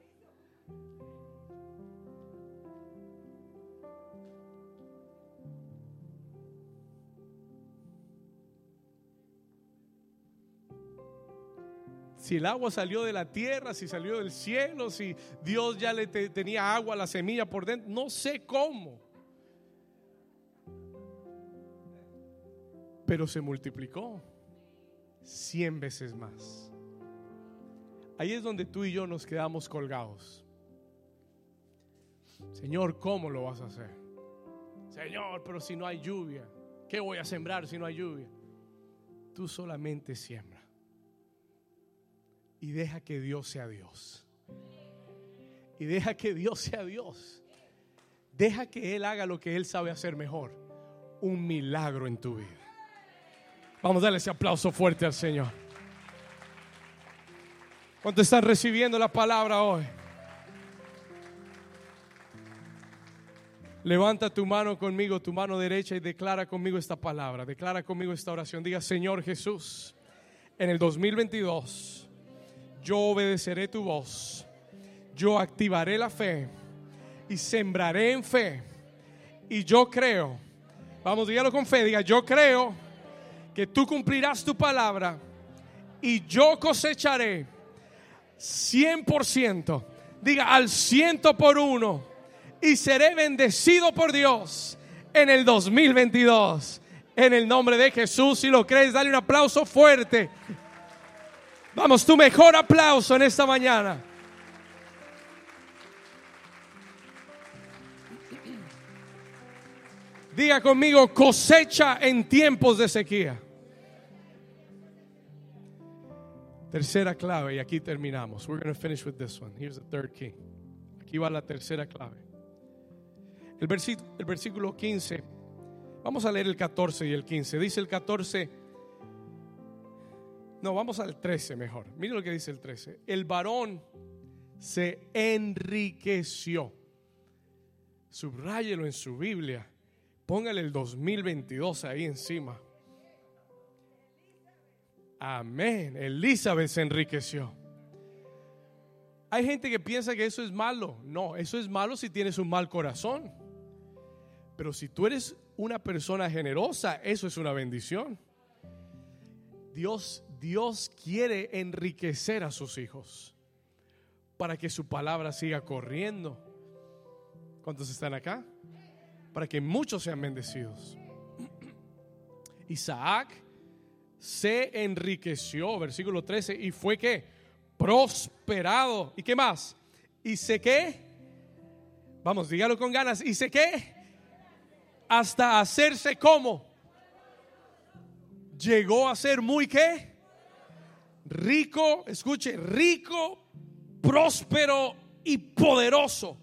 Si el agua salió de la tierra, si salió del cielo, si Dios ya le tenía agua a la semilla por dentro, no sé cómo. Pero se multiplicó cien veces más. Ahí es donde tú y yo nos quedamos colgados. Señor, ¿cómo lo vas a hacer? Señor, pero si no hay lluvia, ¿qué voy a sembrar si no hay lluvia? Tú solamente siembra y deja que Dios sea Dios. Y deja que Dios sea Dios. Deja que Él haga lo que Él sabe hacer mejor. Un milagro en tu vida. Vamos a darle ese aplauso fuerte al Señor. ¿Cuánto están recibiendo la palabra hoy? Levanta tu mano conmigo, tu mano derecha y declara conmigo esta palabra. Declara conmigo esta oración. Diga, Señor Jesús, en el 2022 yo obedeceré tu voz, yo activaré la fe y sembraré en fe. Y yo creo, vamos, dígalo con fe, diga, yo creo que tú cumplirás tu palabra y yo cosecharé 100%, diga al ciento por uno y seré bendecido por Dios en el 2022. En el nombre de Jesús, si lo crees, dale un aplauso fuerte. Vamos, tu mejor aplauso en esta mañana. Diga conmigo, cosecha en tiempos de sequía. Tercera clave, y aquí terminamos. We're going to finish with this one. Here's the third key. Aquí va la tercera clave. El versículo, el versículo 15. Vamos a leer el 14 y el 15. Dice el 14 no, vamos al 13 mejor. Mire lo que dice el 13. El varón se enriqueció. Subráyelo en su Biblia. Póngale el 2022 ahí encima. Amén. Elizabeth se enriqueció. Hay gente que piensa que eso es malo. No, eso es malo si tienes un mal corazón. Pero si tú eres una persona generosa, eso es una bendición. Dios Dios quiere enriquecer a sus hijos para que su palabra siga corriendo, ¿Cuántos están acá? Para que muchos sean bendecidos. Isaac se enriqueció, versículo 13, y fue que prosperado. ¿Y qué más? ¿Y sé qué? Vamos, dígalo con ganas. ¿Y sé qué? Hasta hacerse como. Llegó a ser muy qué? Rico, escuche, rico, próspero y poderoso.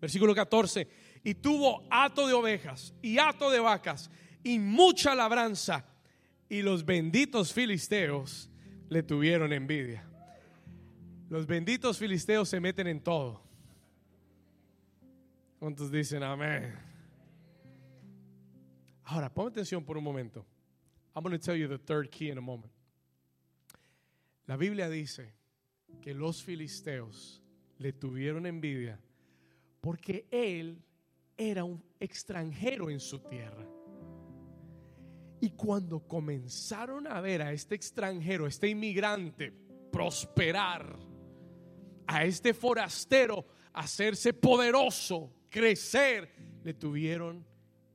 Versículo 14. Y tuvo hato de ovejas y hato de vacas y mucha labranza. Y los benditos filisteos le tuvieron envidia. Los benditos filisteos se meten en todo. ¿Cuántos dicen amén? Ahora, pon atención por un momento. I'm going to tell you the third key in a moment. La Biblia dice que los filisteos le tuvieron envidia porque él era un extranjero en su tierra. Y cuando comenzaron a ver a este extranjero, este inmigrante, prosperar, a este forastero hacerse poderoso, crecer, le tuvieron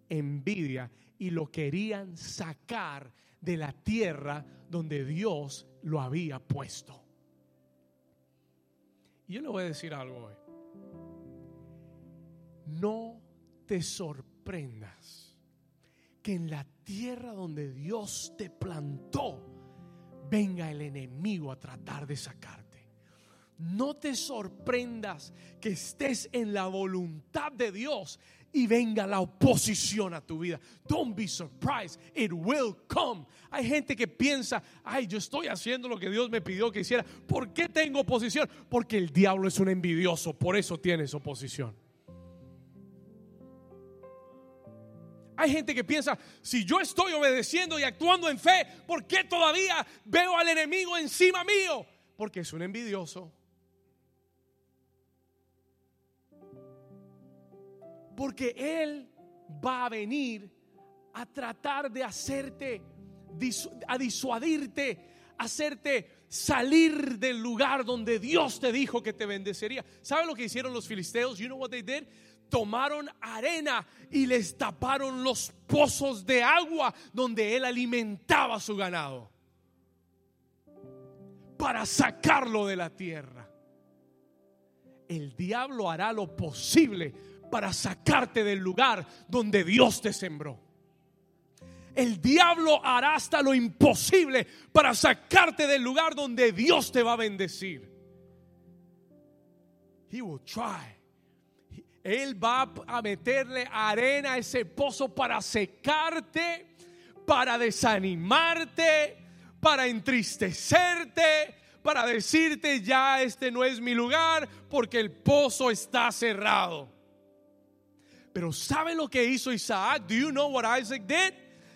envidia y lo querían sacar de la tierra donde Dios lo había puesto. Y yo le voy a decir algo hoy. No te sorprendas que en la tierra donde Dios te plantó venga el enemigo a tratar de sacarte. No te sorprendas que estés en la voluntad de Dios y venga la oposición a tu vida. Don't be surprised, it will come. Hay gente que piensa, ay, yo estoy haciendo lo que Dios me pidió que hiciera. ¿Por qué tengo oposición? Porque el diablo es un envidioso, por eso tienes oposición. Hay gente que piensa, si yo estoy obedeciendo y actuando en fe, ¿por qué todavía veo al enemigo encima mío? Porque es un envidioso. Porque Él va a venir a tratar de hacerte, a disuadirte, hacerte salir del lugar donde Dios te dijo que te bendecería. ¿Sabe lo que hicieron los filisteos? You know what they did? tomaron arena y les taparon los pozos de agua donde él alimentaba su ganado para sacarlo de la tierra. El diablo hará lo posible para sacarte del lugar donde Dios te sembró. El diablo hará hasta lo imposible para sacarte del lugar donde Dios te va a bendecir. He will try él va a meterle arena a ese pozo para secarte, para desanimarte, para entristecerte, para decirte ya este no es mi lugar porque el pozo está cerrado. Pero ¿sabe lo que hizo Isaac? Do you know what Isaac did?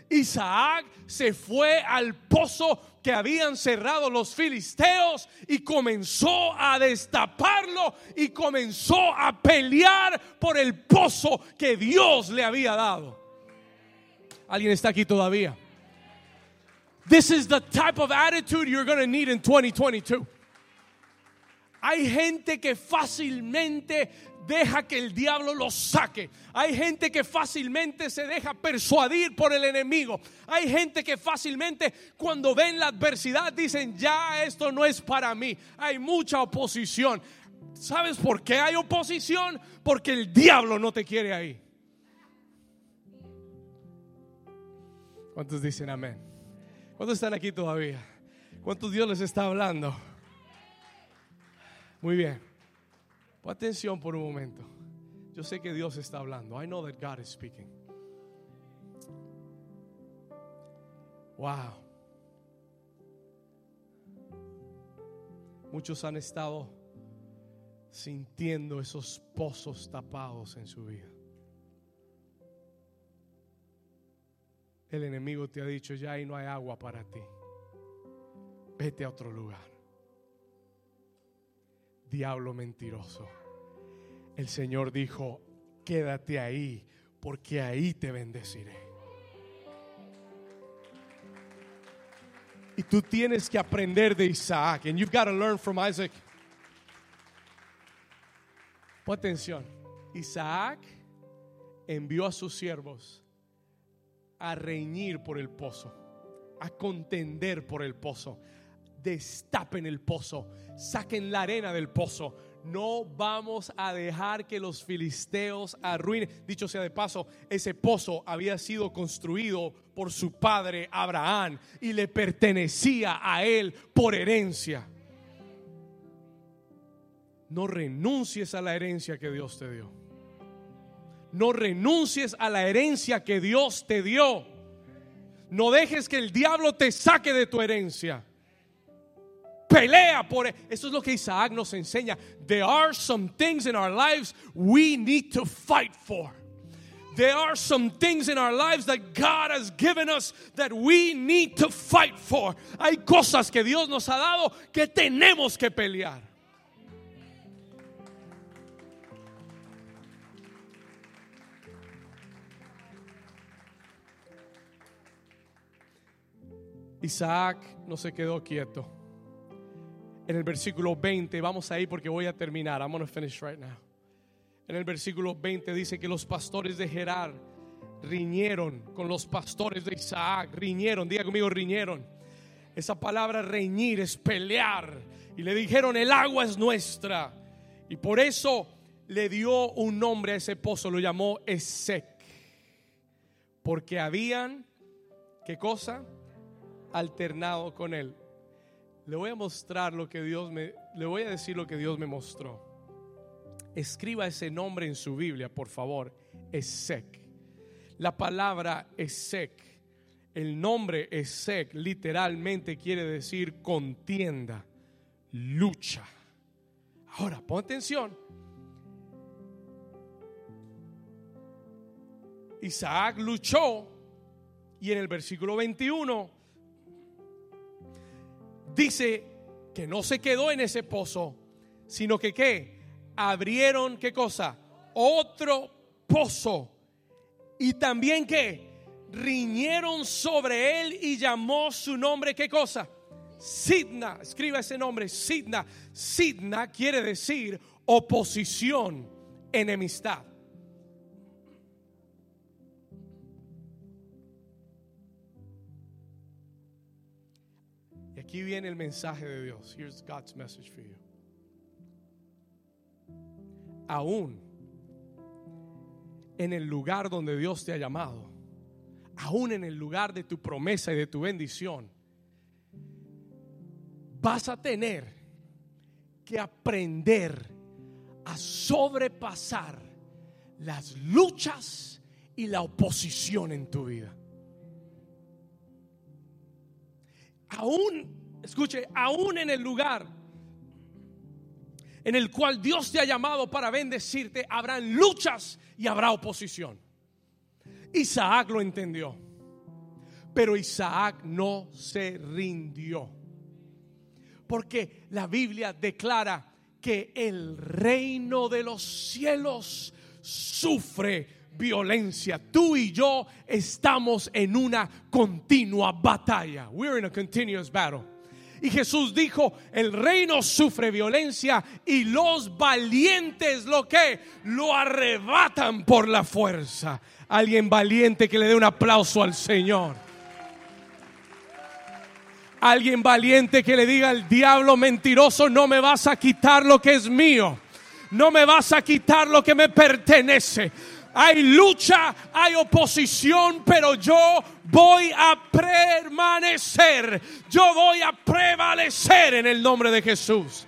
Isaac se fue al pozo que habían cerrado los filisteos y comenzó a destaparlo y comenzó a pelear por el pozo que Dios le había dado. ¿Alguien está aquí todavía? This is the type of attitude you're going to need in 2022. Hay gente que fácilmente deja que el diablo los saque. Hay gente que fácilmente se deja persuadir por el enemigo. Hay gente que fácilmente cuando ven la adversidad dicen, ya esto no es para mí. Hay mucha oposición. ¿Sabes por qué hay oposición? Porque el diablo no te quiere ahí. ¿Cuántos dicen amén? ¿Cuántos están aquí todavía? ¿Cuántos Dios les está hablando? Muy bien. Pon atención por un momento. Yo sé que Dios está hablando. I know that God is speaking. Wow. Muchos han estado sintiendo esos pozos tapados en su vida. El enemigo te ha dicho, ya ahí no hay agua para ti. Vete a otro lugar diablo mentiroso. El Señor dijo, quédate ahí, porque ahí te bendeciré. Y tú tienes que aprender de Isaac. And you've got to learn from Isaac. Pon atención. Isaac envió a sus siervos a reñir por el pozo, a contender por el pozo. Destapen el pozo, saquen la arena del pozo. No vamos a dejar que los filisteos arruinen. Dicho sea de paso, ese pozo había sido construido por su padre Abraham y le pertenecía a él por herencia. No renuncies a la herencia que Dios te dio. No renuncies a la herencia que Dios te dio. No dejes que el diablo te saque de tu herencia. Pelea por e-, eso. es lo que Isaac nos enseña. There are some things in our lives we need to fight for. There are some things in our lives that God has given us that we need to fight for. Hay cosas que Dios nos ha dado que tenemos que pelear. Isaac no se quedó quieto. En el versículo 20, vamos ahí porque voy a terminar. I'm going to finish right now. En el versículo 20 dice que los pastores de Gerar riñeron con los pastores de Isaac. Riñeron, diga conmigo, riñeron. Esa palabra reñir es pelear. Y le dijeron, el agua es nuestra. Y por eso le dio un nombre a ese pozo, lo llamó Esec. Porque habían, ¿qué cosa? alternado con él. Le voy a mostrar lo que Dios me, le voy a decir lo que Dios me mostró. Escriba ese nombre en su Biblia, por favor. Esec. La palabra Esec, el nombre Esec literalmente quiere decir contienda, lucha. Ahora, pon atención. Isaac luchó y en el versículo 21 dice que no se quedó en ese pozo, sino que qué? Abrieron qué cosa? Otro pozo. Y también que riñeron sobre él y llamó su nombre qué cosa? Sidna, escriba ese nombre, Sidna. Sidna quiere decir oposición, enemistad. Aquí viene el mensaje de Dios. Here's God's message for you. Aún en el lugar donde Dios te ha llamado, aún en el lugar de tu promesa y de tu bendición, vas a tener que aprender a sobrepasar las luchas y la oposición en tu vida. Aún escuche, aún en el lugar en el cual Dios te ha llamado para bendecirte, habrán luchas y habrá oposición. Isaac lo entendió, pero Isaac no se rindió. Porque la Biblia declara que el reino de los cielos sufre violencia. Tú y yo estamos en una continua batalla. We're in a continuous battle. Y Jesús dijo, el reino sufre violencia y los valientes lo que lo arrebatan por la fuerza. Alguien valiente que le dé un aplauso al Señor. Alguien valiente que le diga al diablo mentiroso, no me vas a quitar lo que es mío. No me vas a quitar lo que me pertenece hay lucha, hay oposición, pero yo voy a permanecer, yo voy a prevalecer en el nombre de Jesús.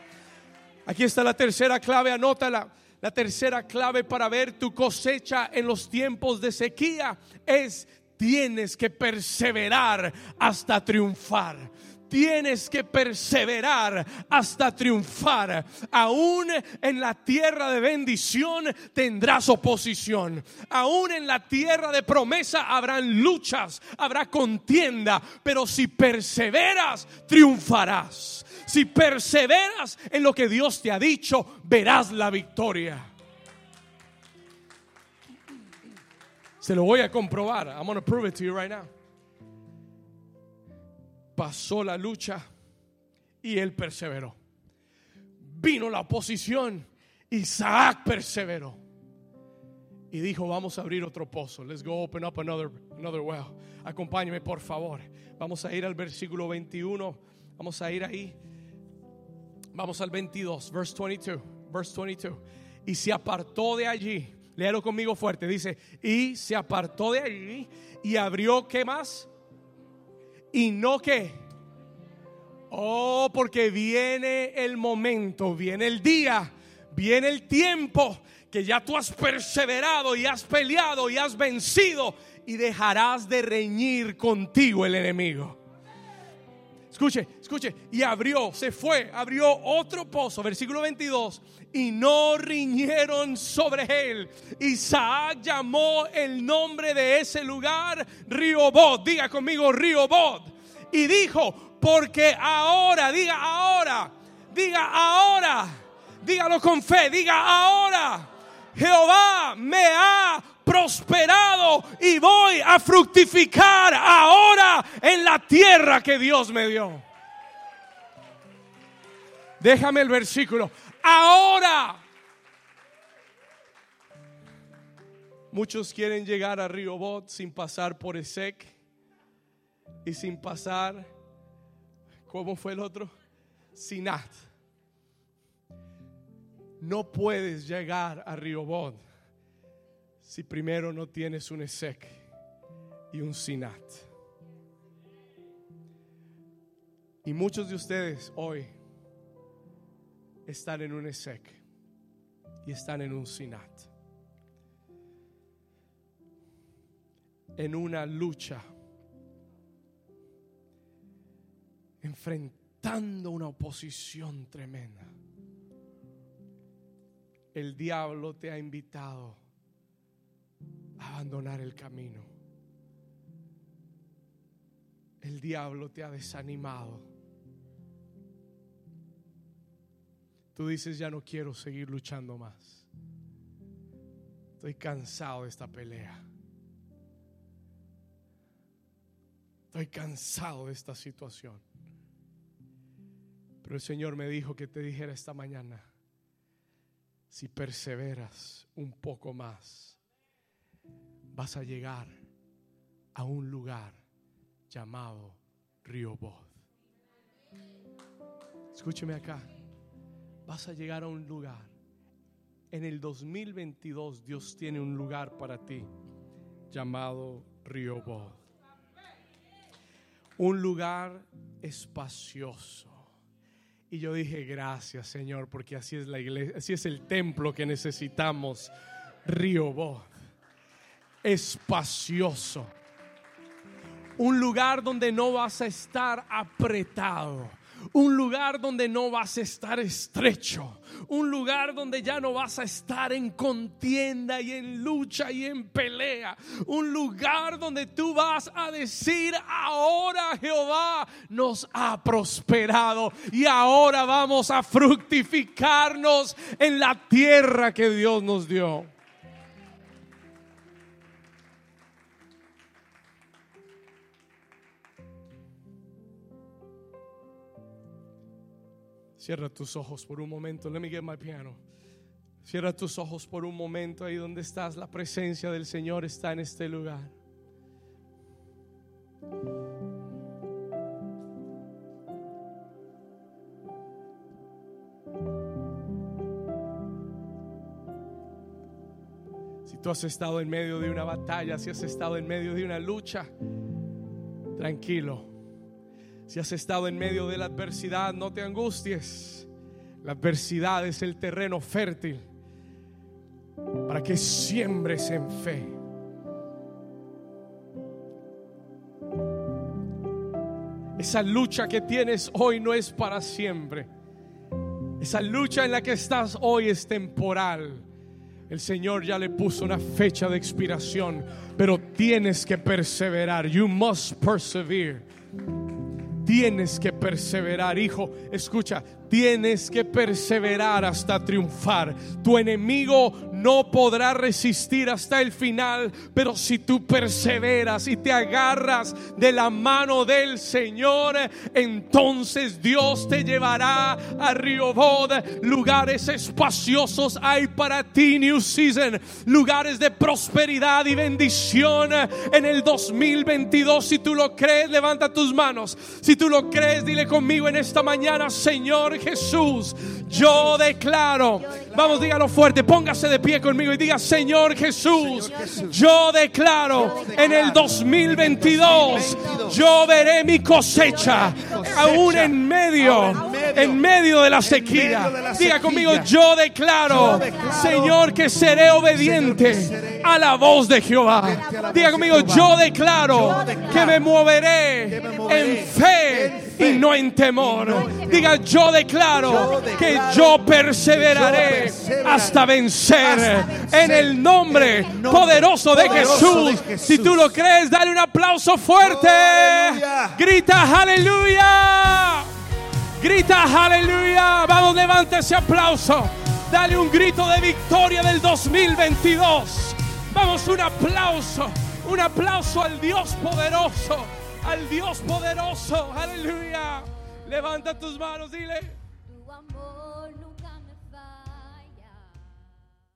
Aquí está la tercera clave, anótala. La tercera clave para ver tu cosecha en los tiempos de sequía es tienes que perseverar hasta triunfar tienes que perseverar hasta triunfar. Aún en la tierra de bendición tendrás oposición. Aún en la tierra de promesa habrán luchas, habrá contienda, pero si perseveras, triunfarás. Si perseveras en lo que Dios te ha dicho, verás la victoria. Se lo voy a comprobar. I'm going to prove it to you right now pasó la lucha y él perseveró. Vino la oposición, Isaac perseveró. y dijo, vamos a abrir otro pozo. Let's go open up another, another well. Acompáñeme, por favor. Vamos a ir al versículo 21. Vamos a ir ahí. Vamos al 22, verse 22. Verse 22. Y se apartó de allí. Léalo conmigo fuerte. Dice, y se apartó de allí y abrió, ¿qué más? Y no qué. Oh, porque viene el momento, viene el día, viene el tiempo que ya tú has perseverado y has peleado y has vencido y dejarás de reñir contigo el enemigo. Escuche, escuche, y abrió, se fue, abrió otro pozo, versículo 22, y no riñeron sobre él. Isaac llamó el nombre de ese lugar Riobot, diga conmigo Riobot, y dijo, porque ahora, diga ahora, diga ahora, dígalo con fe, diga ahora Jehová me ha prosperado y voy a fructificar ahora en la tierra que Dios me dio. Déjame el versículo. Ahora. Muchos quieren llegar a Río Bot sin pasar por Esec y sin pasar, ¿cómo fue el otro? Sinat no puedes llegar a Riobod si primero no tienes un Esec y un Sinat. Y muchos de ustedes hoy están en un Esec y están en un Sinat. En una lucha. Enfrentando una oposición tremenda el diablo te ha invitado abandonar el camino. El diablo te ha desanimado. Tú dices, ya no quiero seguir luchando más. Estoy cansado de esta pelea. Estoy cansado de esta situación. Pero el Señor me dijo que te dijera esta mañana si perseveras un poco más, vas a llegar a un lugar llamado Río Bod. Escúcheme acá. Vas a llegar a un lugar. En el 2022 Dios tiene un lugar para ti llamado Río Bod. Un lugar espacioso y yo dije, gracias Señor, porque así es la iglesia, así es el templo que necesitamos. Río Bod, espacioso. Un lugar donde no vas a estar apretado un lugar donde no vas a estar estrecho, un lugar donde ya no vas a estar en contienda y en lucha y en pelea, un lugar donde tú vas a decir, ahora Jehová nos ha prosperado y ahora vamos a fructificarnos en la tierra que Dios nos dio. Cierra tus ojos por un momento. Let me get my piano. Cierra tus ojos por un momento ahí donde estás. La presencia del Señor está en este lugar. Si tú has estado en medio de una batalla, si has estado en medio de una lucha, tranquilo si has estado en medio de la adversidad, no te angusties. La adversidad es el terreno fértil para que siembres en fe. Esa lucha que tienes hoy no es para siempre. Esa lucha en la que estás hoy es temporal. El Señor ya le puso una fecha de expiración, pero tienes que perseverar. You must persevere. Tienes que perseverar, hijo. Escucha, Tienes que perseverar hasta triunfar. Tu enemigo no podrá resistir hasta el final, pero si tú perseveras y te agarras de la mano del Señor, entonces Dios te llevará a Río Bod. Lugares espaciosos hay para ti, New Season. Lugares de prosperidad y bendición en el 2022. Si tú lo crees, levanta tus manos. Si tú lo crees, dile conmigo en esta mañana, Señor Jesús, yo declaro, vamos, dígalo fuerte, póngase de pie conmigo y diga, Señor Jesús, yo declaro en el 2022, yo veré mi cosecha, aún en medio, en medio de la sequía. Diga conmigo, yo declaro, Señor, que seré obediente a la voz de Jehová. Diga conmigo, yo declaro que me moveré en fe y no en temor. Diga, yo declaro que yo perseveraré hasta vencer en el nombre poderoso de Jesús. Si tú lo crees, dale un aplauso fuerte. Grita aleluya. Grita aleluya. Vamos, levanta ese aplauso. Dale un grito de victoria del 2022. Vamos, un aplauso. Un aplauso al Dios poderoso al Dios poderoso. Aleluya. Levanta tus manos, dile.